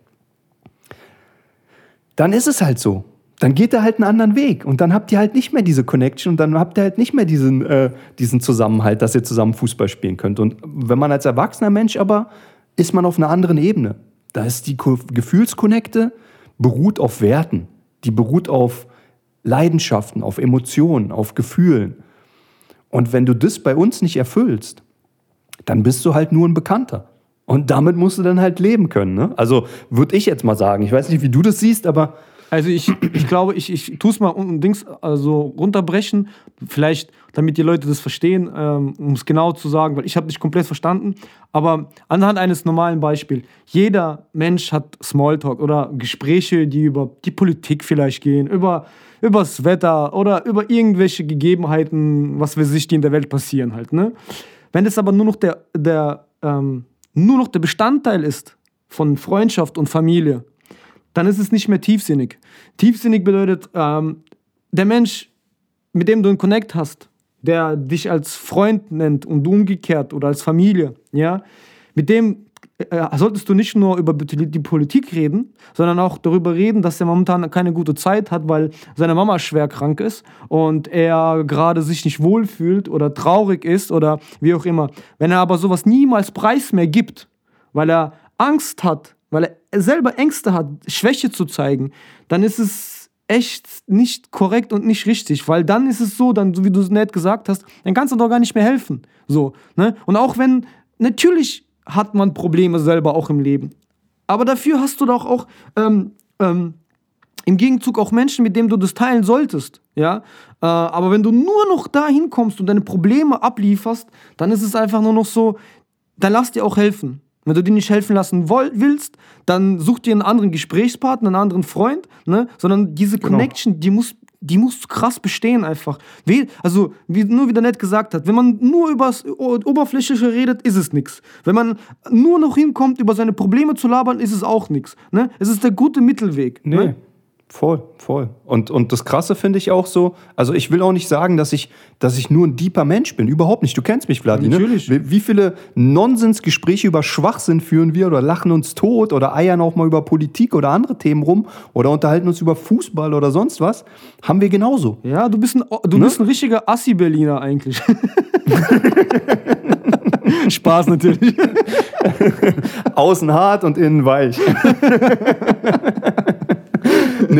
dann ist es halt so. Dann geht er halt einen anderen Weg und dann habt ihr halt nicht mehr diese Connection und dann habt ihr halt nicht mehr diesen, äh, diesen Zusammenhalt, dass ihr zusammen Fußball spielen könnt. Und wenn man als erwachsener Mensch aber, ist man auf einer anderen Ebene. Da ist die Gefühlskonnekte beruht auf Werten, die beruht auf Leidenschaften, auf Emotionen, auf Gefühlen. Und wenn du das bei uns nicht erfüllst, dann bist du halt nur ein Bekannter. Und damit musst du dann halt leben können. Ne? Also würde ich jetzt mal sagen. Ich weiß nicht, wie du das siehst, aber Also ich, ich glaube, ich, ich tue es mal um Dings also runterbrechen, vielleicht damit die Leute das verstehen, ähm, um es genau zu sagen, weil ich habe nicht komplett verstanden. Aber anhand eines normalen Beispiels, jeder Mensch hat Smalltalk oder Gespräche, die über die Politik vielleicht gehen, über übers Wetter oder über irgendwelche Gegebenheiten, was weiß ich, die in der Welt passieren halt. Ne? Wenn es aber nur noch der, der, ähm, nur noch der Bestandteil ist von Freundschaft und Familie, dann ist es nicht mehr tiefsinnig. Tiefsinnig bedeutet, ähm, der Mensch, mit dem du einen Connect hast, der dich als Freund nennt und du umgekehrt oder als Familie, ja, mit dem äh, solltest du nicht nur über die Politik reden, sondern auch darüber reden, dass er momentan keine gute Zeit hat, weil seine Mama schwer krank ist und er gerade sich nicht wohlfühlt oder traurig ist oder wie auch immer. Wenn er aber sowas niemals preis mehr gibt, weil er Angst hat, weil er selber Ängste hat, Schwäche zu zeigen, dann ist es echt nicht korrekt und nicht richtig, weil dann ist es so, dann, so wie du es nett gesagt hast, dann kannst du doch gar nicht mehr helfen. So, ne? Und auch wenn, natürlich hat man Probleme selber auch im Leben, aber dafür hast du doch auch ähm, ähm, im Gegenzug auch Menschen, mit denen du das teilen solltest. Ja? Äh, aber wenn du nur noch dahin kommst und deine Probleme ablieferst, dann ist es einfach nur noch so, dann lass dir auch helfen. Wenn du dir nicht helfen lassen willst, dann such dir einen anderen Gesprächspartner, einen anderen Freund, ne? sondern diese Connection, die muss, die muss krass bestehen einfach. Wie, also, wie nur wie der nett gesagt hat, wenn man nur über das Oberflächliche redet, ist es nichts. Wenn man nur noch hinkommt, über seine Probleme zu labern, ist es auch nichts. Ne? Es ist der gute Mittelweg. Nee, Ne? Voll, voll. Und, und das Krasse finde ich auch so, also ich will auch nicht sagen, dass ich, dass ich nur ein deeper Mensch bin. Überhaupt nicht. Du kennst mich, Vladi. Ne? Natürlich. Wie, wie viele Nonsensgespräche über Schwachsinn führen wir oder lachen uns tot oder eiern auch mal über Politik oder andere Themen rum oder unterhalten uns über Fußball oder sonst was. Haben wir genauso. Ja, du bist ein, du Ne? bist ein richtiger Assi-Berliner eigentlich. Spaß natürlich. Außen hart und innen weich.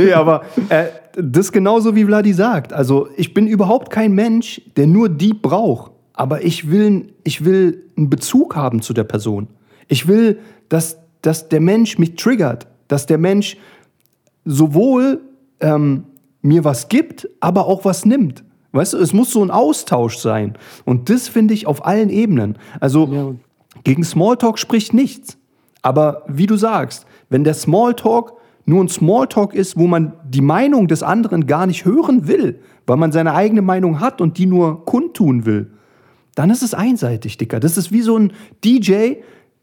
nee, aber äh, das ist genauso wie Vladi sagt. Also ich bin überhaupt kein Mensch, der nur Dieb braucht. Aber ich will, ich will einen Bezug haben zu der Person. Ich will, dass, dass der Mensch mich triggert. Dass der Mensch sowohl ähm, mir was gibt, aber auch was nimmt. Weißt du, es muss so ein Austausch sein. Und das finde ich auf allen Ebenen. Also Ja. gegen Smalltalk spricht nichts. Aber wie du sagst, wenn der Smalltalk nur ein Smalltalk ist, wo man die Meinung des anderen gar nicht hören will, weil man seine eigene Meinung hat und die nur kundtun will, dann ist es einseitig, Dicker. Das ist wie so ein DJ,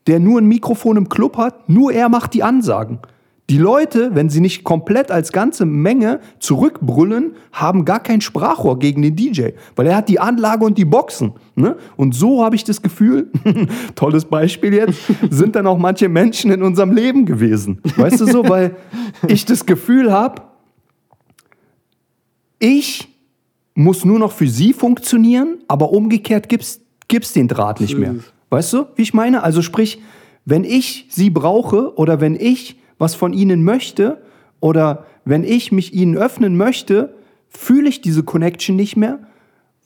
der nur ein Mikrofon im Club hat, nur er macht die Ansagen. Die Leute, wenn sie nicht komplett als ganze Menge zurückbrüllen, haben gar kein Sprachrohr gegen den DJ, weil er hat die Anlage und die Boxen. Ne? Und so habe ich das Gefühl, tolles Beispiel jetzt, sind dann auch manche Menschen in unserem Leben gewesen. Weißt du so, weil ich das Gefühl habe, ich muss nur noch für sie funktionieren, aber umgekehrt gibt es den Draht nicht mehr. Weißt du, wie ich meine? Also sprich, wenn ich sie brauche oder wenn ich was von ihnen möchte oder wenn ich mich ihnen öffnen möchte, fühle ich diese Connection nicht mehr,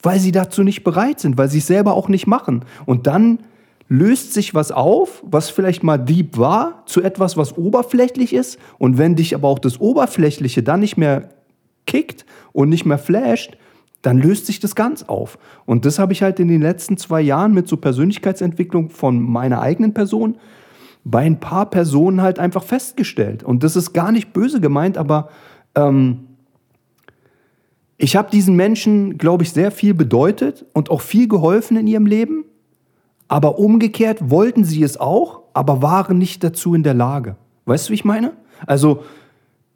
weil sie dazu nicht bereit sind, weil sie es selber auch nicht machen. Und dann löst sich was auf, was vielleicht mal deep war, zu etwas, was oberflächlich ist. Und wenn dich aber auch das Oberflächliche dann nicht mehr kickt und nicht mehr flasht, dann löst sich das ganz auf. Und das habe ich halt in den letzten zwei Jahren mit so Persönlichkeitsentwicklung von meiner eigenen Person bei ein paar Personen halt einfach festgestellt. Und das ist gar nicht böse gemeint, aber ähm, ich habe diesen Menschen, glaube ich, sehr viel bedeutet und auch viel geholfen in ihrem Leben. Aber umgekehrt wollten sie es auch, aber waren nicht dazu in der Lage. Weißt du, wie ich meine? Also,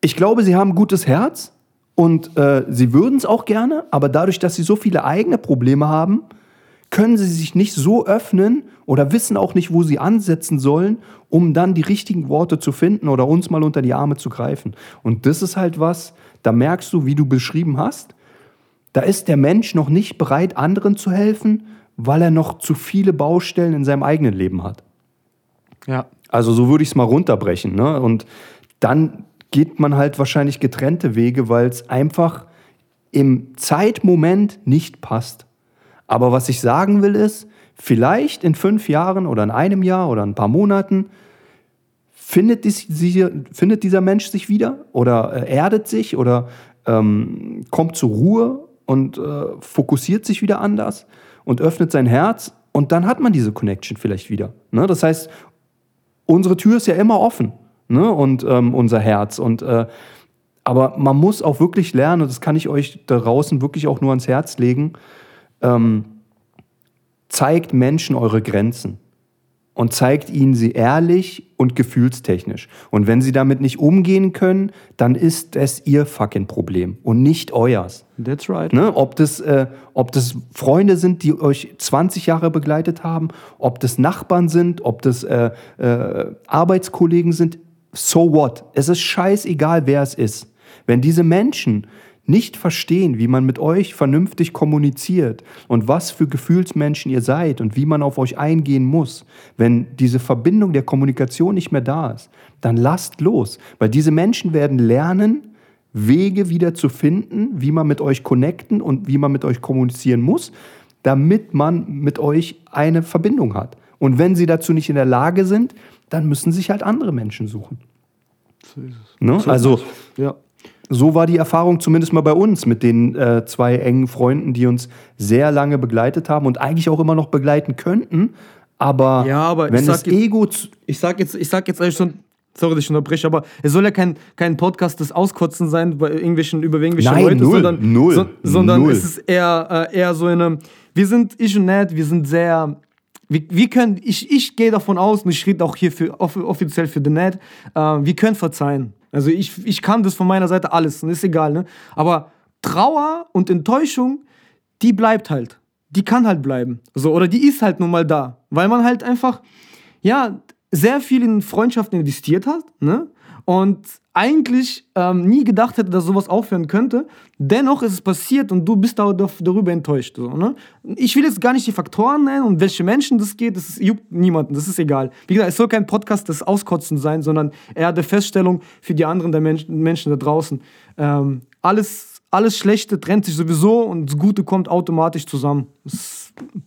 ich glaube, sie haben ein gutes Herz und äh, sie würden es auch gerne, aber dadurch, dass sie so viele eigene Probleme haben, können sie sich nicht so öffnen oder wissen auch nicht, wo sie ansetzen sollen, um dann die richtigen Worte zu finden oder uns mal unter die Arme zu greifen. Und das ist halt was, da merkst du, wie du beschrieben hast, da ist der Mensch noch nicht bereit, anderen zu helfen, weil er noch zu viele Baustellen in seinem eigenen Leben hat. Ja. Also so würde ich es mal runterbrechen. Ne? Und dann geht man halt wahrscheinlich getrennte Wege, weil es einfach im Zeitmoment nicht passt. Aber was ich sagen will ist, vielleicht in fünf Jahren oder in einem Jahr oder ein paar Monaten findet, dies, findet dieser Mensch sich wieder oder äh, erdet sich oder ähm, kommt zur Ruhe und äh, fokussiert sich wieder anders und öffnet sein Herz und dann hat man diese Connection vielleicht wieder. Ne? Das heißt, unsere Tür ist ja immer offen ne? und ähm, unser Herz und äh, aber man muss auch wirklich lernen, und das kann ich euch da draußen wirklich auch nur ans Herz legen, ähm, zeigt Menschen eure Grenzen und zeigt ihnen sie ehrlich und gefühlstechnisch. Und wenn sie damit nicht umgehen können, dann ist es ihr fucking Problem und nicht euers. That's right. Ne? Ob, das, äh, ob das Freunde sind, die euch 20 Jahre begleitet haben, ob das Nachbarn sind, ob das äh, äh, Arbeitskollegen sind, so what? Es ist scheißegal, wer es ist. Wenn diese Menschen nicht verstehen, wie man mit euch vernünftig kommuniziert und was für Gefühlsmenschen ihr seid und wie man auf euch eingehen muss, wenn diese Verbindung der Kommunikation nicht mehr da ist, dann lasst los, weil diese Menschen werden lernen, Wege wieder zu finden, wie man mit euch connecten und wie man mit euch kommunizieren muss, damit man mit euch eine Verbindung hat. Und wenn sie dazu nicht in der Lage sind, dann müssen sich halt andere Menschen suchen. So. Ne? So also, ja so war die Erfahrung zumindest mal bei uns mit den äh, zwei engen Freunden, die uns sehr lange begleitet haben und eigentlich auch immer noch begleiten könnten. Aber, ja, aber wenn das jetzt, Ego. Ich sag jetzt, ich sag jetzt eigentlich schon, sorry, dass ich unterbreche, aber es soll ja kein, kein Podcast des Auskotzen sein bei irgendwelchen, über irgendwelche Nein, Leute, null, sondern, null, so, sondern null. es ist eher, äh, eher so eine. Wir sind, ich und Ned, wir sind sehr. Wir, wir können, ich, ich gehe davon aus, und ich rede auch hier für, offiziell für den Ned, äh, wir können verzeihen. Also ich, ich kann das von meiner Seite alles, ist egal, ne? Aber Trauer und Enttäuschung, die bleibt halt. Die kann halt bleiben. So, oder die ist halt nun mal da. Weil man halt einfach, ja, sehr viel in Freundschaften investiert hat, ne? Und eigentlich ähm, nie gedacht hätte, dass sowas aufhören könnte. Dennoch ist es passiert und du bist darüber enttäuscht. So, ne? Ich will jetzt gar nicht die Faktoren nennen und welche Menschen das geht, das juckt niemanden, das ist egal. Wie gesagt, es soll kein Podcast des Auskotzen sein, sondern eher der Feststellung für die anderen der Menschen, Menschen da draußen. Ähm, alles, alles Schlechte trennt sich sowieso und das Gute kommt automatisch zusammen.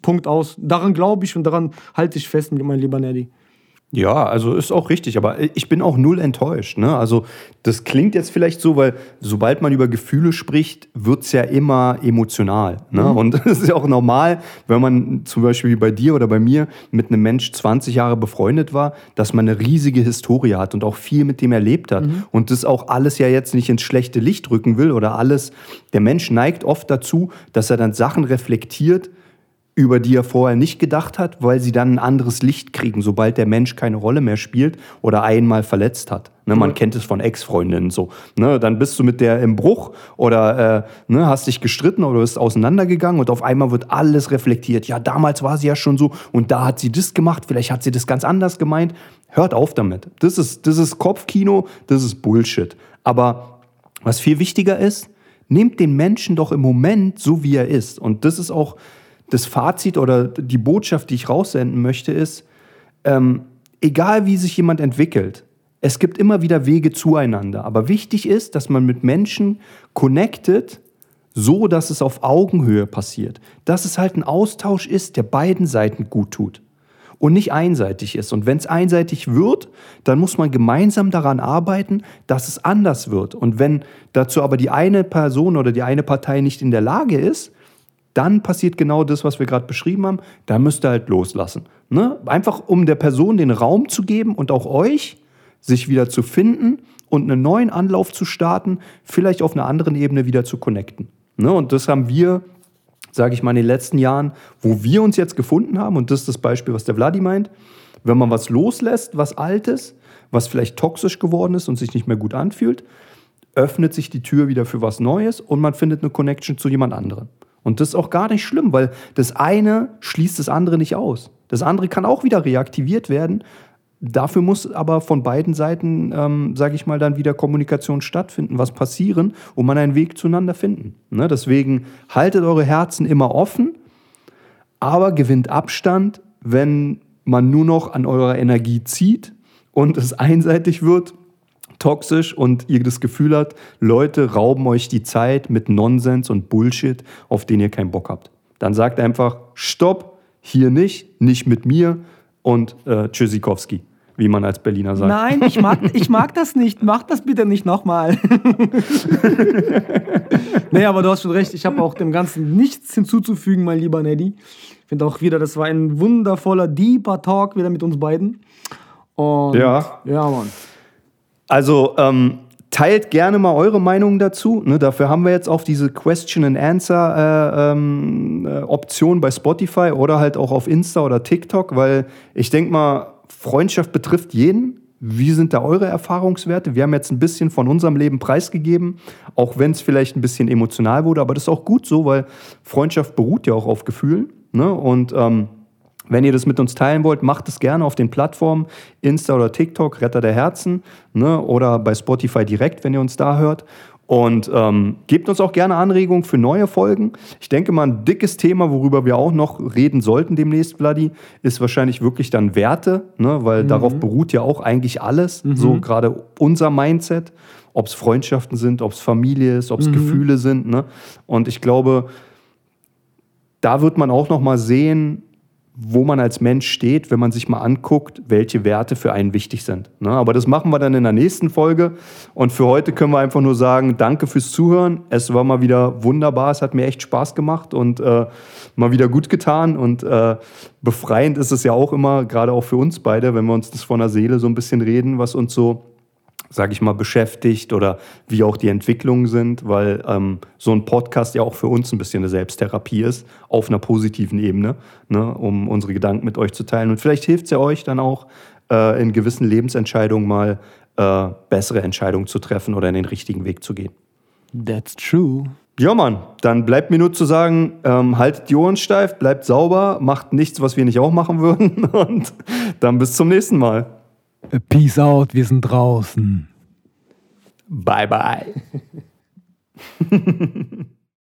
Punkt aus. Daran glaube ich und daran halte ich fest, mein lieber Neddy. Ja, also ist auch richtig, aber ich bin auch null enttäuscht. Ne? Also das klingt jetzt vielleicht so, weil sobald man über Gefühle spricht, wird es ja immer emotional. Ne? Mhm. Und es ist ja auch normal, wenn man zum Beispiel wie bei dir oder bei mir mit einem Mensch 20 Jahre befreundet war, dass man eine riesige Historie hat und auch viel mit dem erlebt hat. Mhm. Und das auch alles ja jetzt nicht ins schlechte Licht rücken will oder alles. Der Mensch neigt oft dazu, dass er dann Sachen reflektiert, über die er vorher nicht gedacht hat, weil sie dann ein anderes Licht kriegen, sobald der Mensch keine Rolle mehr spielt oder einmal verletzt hat. Ne, man mhm. kennt es von Ex-Freundinnen so. Ne, dann bist du mit der im Bruch oder äh, ne, hast dich gestritten oder bist auseinandergegangen und auf einmal wird alles reflektiert. Ja, damals war sie ja schon so und da hat sie das gemacht, vielleicht hat sie das ganz anders gemeint. Hört auf damit. Das ist, das ist Kopfkino, das ist Bullshit. Aber was viel wichtiger ist, nehmt den Menschen doch im Moment so, wie er ist. Und das ist auch das Fazit oder die Botschaft, die ich raussenden möchte, ist, ähm, egal wie sich jemand entwickelt, es gibt immer wieder Wege zueinander. Aber wichtig ist, dass man mit Menschen connected, so dass es auf Augenhöhe passiert. Dass es halt ein Austausch ist, der beiden Seiten gut tut und nicht einseitig ist. Und wenn es einseitig wird, dann muss man gemeinsam daran arbeiten, dass es anders wird. Und wenn dazu aber die eine Person oder die eine Partei nicht in der Lage ist, dann passiert genau das, was wir gerade beschrieben haben. Da müsst ihr halt loslassen. Ne? Einfach um der Person den Raum zu geben und auch euch, sich wieder zu finden und einen neuen Anlauf zu starten, vielleicht auf einer anderen Ebene wieder zu connecten. Ne? Und das haben wir, sage ich mal, in den letzten Jahren, wo wir uns jetzt gefunden haben, und das ist das Beispiel, was der Vladi meint, wenn man was loslässt, was Altes, was vielleicht toxisch geworden ist und sich nicht mehr gut anfühlt, öffnet sich die Tür wieder für was Neues und man findet eine Connection zu jemand anderem. Und das ist auch gar nicht schlimm, weil das eine schließt das andere nicht aus. Das andere kann auch wieder reaktiviert werden. Dafür muss aber von beiden Seiten, ähm, sage ich mal, dann wieder Kommunikation stattfinden, was passieren und man einen Weg zueinander finden. Ne? Deswegen haltet eure Herzen immer offen, aber gewinnt Abstand, wenn man nur noch an eurer Energie zieht und es einseitig wird toxisch und ihr das Gefühl habt, Leute rauben euch die Zeit mit Nonsens und Bullshit, auf den ihr keinen Bock habt. Dann sagt einfach, stopp, hier nicht, nicht mit mir und äh, Tschüssikowski, wie man als Berliner sagt. Nein, ich mag, ich mag das nicht. Mach das bitte nicht nochmal. nee, aber du hast schon recht. Ich habe auch dem Ganzen nichts hinzuzufügen, mein lieber Neddy. Ich finde auch wieder, das war ein wundervoller, deeper Talk wieder mit uns beiden. Und ja. Ja, Mann. Also ähm, teilt gerne mal eure Meinung dazu. Ne, dafür haben wir jetzt auch diese Question and Answer äh, ähm, äh, Option bei Spotify oder halt auch auf Insta oder TikTok, weil ich denke mal, Freundschaft betrifft jeden. Wie sind da eure Erfahrungswerte? Wir haben jetzt ein bisschen von unserem Leben preisgegeben, auch wenn es vielleicht ein bisschen emotional wurde, aber das ist auch gut so, weil Freundschaft beruht ja auch auf Gefühlen. Ne? Und ähm, wenn ihr das mit uns teilen wollt, macht es gerne auf den Plattformen Insta oder TikTok, Retter der Herzen, ne, oder bei Spotify direkt, wenn ihr uns da hört. Und ähm, gebt uns auch gerne Anregungen für neue Folgen. Ich denke mal, ein dickes Thema, worüber wir auch noch reden sollten demnächst, Vladi, ist wahrscheinlich wirklich dann Werte, ne? weil mhm. darauf beruht ja auch eigentlich alles, mhm. so gerade unser Mindset, ob es Freundschaften sind, ob es Familie ist, ob es mhm. Gefühle sind. Ne? Und ich glaube, da wird man auch noch mal sehen, wo man als Mensch steht, wenn man sich mal anguckt, welche Werte für einen wichtig sind. Ne? Aber das machen wir dann in der nächsten Folge. Und für heute können wir einfach nur sagen, danke fürs Zuhören. Es war mal wieder wunderbar. Es hat mir echt Spaß gemacht und äh, mal wieder gut getan. Und äh, befreiend ist es ja auch immer, gerade auch für uns beide, wenn wir uns das von der Seele so ein bisschen reden, was uns so sage ich mal, beschäftigt oder wie auch die Entwicklungen sind, weil ähm, so ein Podcast ja auch für uns ein bisschen eine Selbsttherapie ist, auf einer positiven Ebene, ne, um unsere Gedanken mit euch zu teilen. Und vielleicht hilft es ja euch dann auch, äh, in gewissen Lebensentscheidungen mal äh, bessere Entscheidungen zu treffen oder in den richtigen Weg zu gehen. That's true. Ja, Mann, dann bleibt mir nur zu sagen, ähm, haltet die Ohren steif, bleibt sauber, macht nichts, was wir nicht auch machen würden und dann bis zum nächsten Mal. Peace out, wir sind draußen. Bye, bye.